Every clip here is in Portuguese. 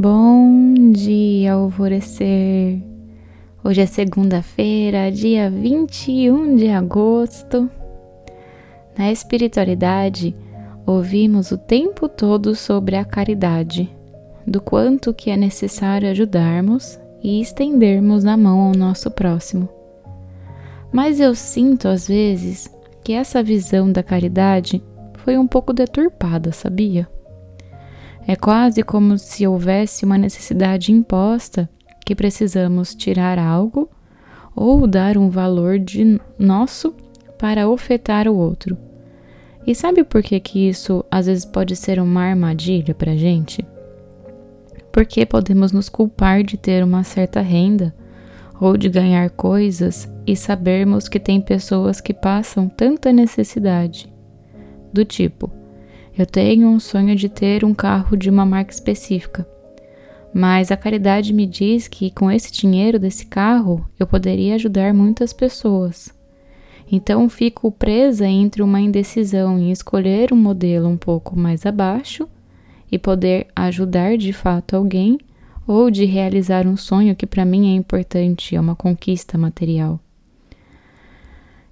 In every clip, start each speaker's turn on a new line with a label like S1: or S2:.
S1: Bom dia, alvorecer. Hoje é segunda-feira, dia 21 de agosto. Na espiritualidade, ouvimos o tempo todo sobre a caridade, do quanto que é necessário ajudarmos e estendermos a mão ao nosso próximo. Mas eu sinto às vezes que essa visão da caridade foi um pouco deturpada, sabia? É quase como se houvesse uma necessidade imposta que precisamos tirar algo ou dar um valor de nosso para ofetar o outro. E sabe por que, que isso às vezes pode ser uma armadilha para gente? Porque podemos nos culpar de ter uma certa renda ou de ganhar coisas e sabermos que tem pessoas que passam tanta necessidade. Do tipo, eu tenho um sonho de ter um carro de uma marca específica, mas a caridade me diz que com esse dinheiro desse carro eu poderia ajudar muitas pessoas. Então fico presa entre uma indecisão em escolher um modelo um pouco mais abaixo e poder ajudar de fato alguém ou de realizar um sonho que para mim é importante, é uma conquista material.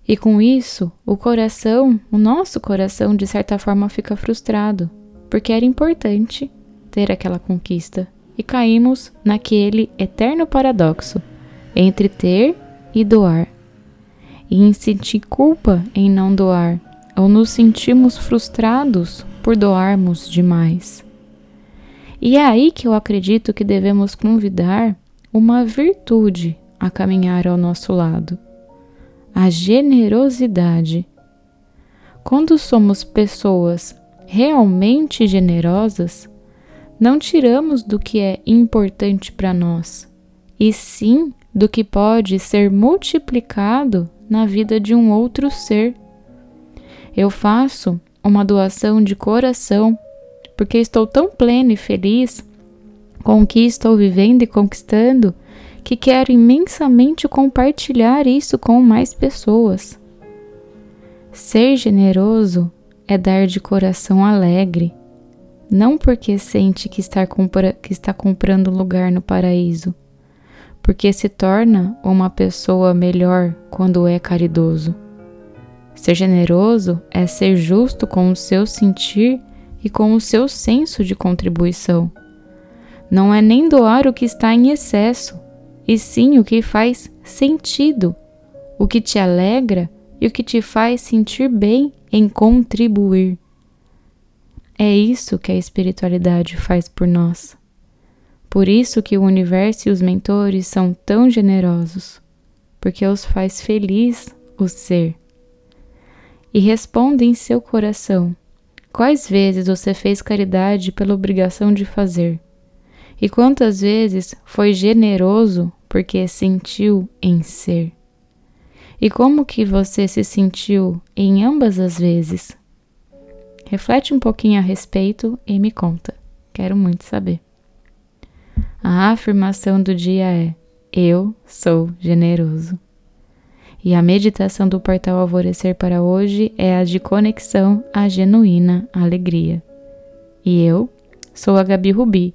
S1: E com isso, o coração, o nosso coração, de certa forma fica frustrado, porque era importante ter aquela conquista. E caímos naquele eterno paradoxo entre ter e doar. E em sentir culpa em não doar, ou nos sentimos frustrados por doarmos demais. E é aí que eu acredito que devemos convidar uma virtude a caminhar ao nosso lado a generosidade. Quando somos pessoas realmente generosas, não tiramos do que é importante para nós, e sim do que pode ser multiplicado na vida de um outro ser. Eu faço uma doação de coração porque estou tão plena e feliz com o que estou vivendo e conquistando que quero imensamente compartilhar isso com mais pessoas. Ser generoso é dar de coração alegre, não porque sente que está, que está comprando lugar no paraíso, porque se torna uma pessoa melhor quando é caridoso. Ser generoso é ser justo com o seu sentir e com o seu senso de contribuição. Não é nem doar o que está em excesso, e sim o que faz sentido, o que te alegra e o que te faz sentir bem em contribuir. É isso que a espiritualidade faz por nós. Por isso que o universo e os mentores são tão generosos, porque os faz feliz o ser. E responda em seu coração: quais vezes você fez caridade pela obrigação de fazer? E quantas vezes foi generoso porque sentiu em ser. E como que você se sentiu em ambas as vezes? Reflete um pouquinho a respeito e me conta. Quero muito saber. A afirmação do dia é: Eu sou generoso. E a meditação do portal Alvorecer para hoje é a de conexão à genuína alegria. E eu sou a Gabi Rubi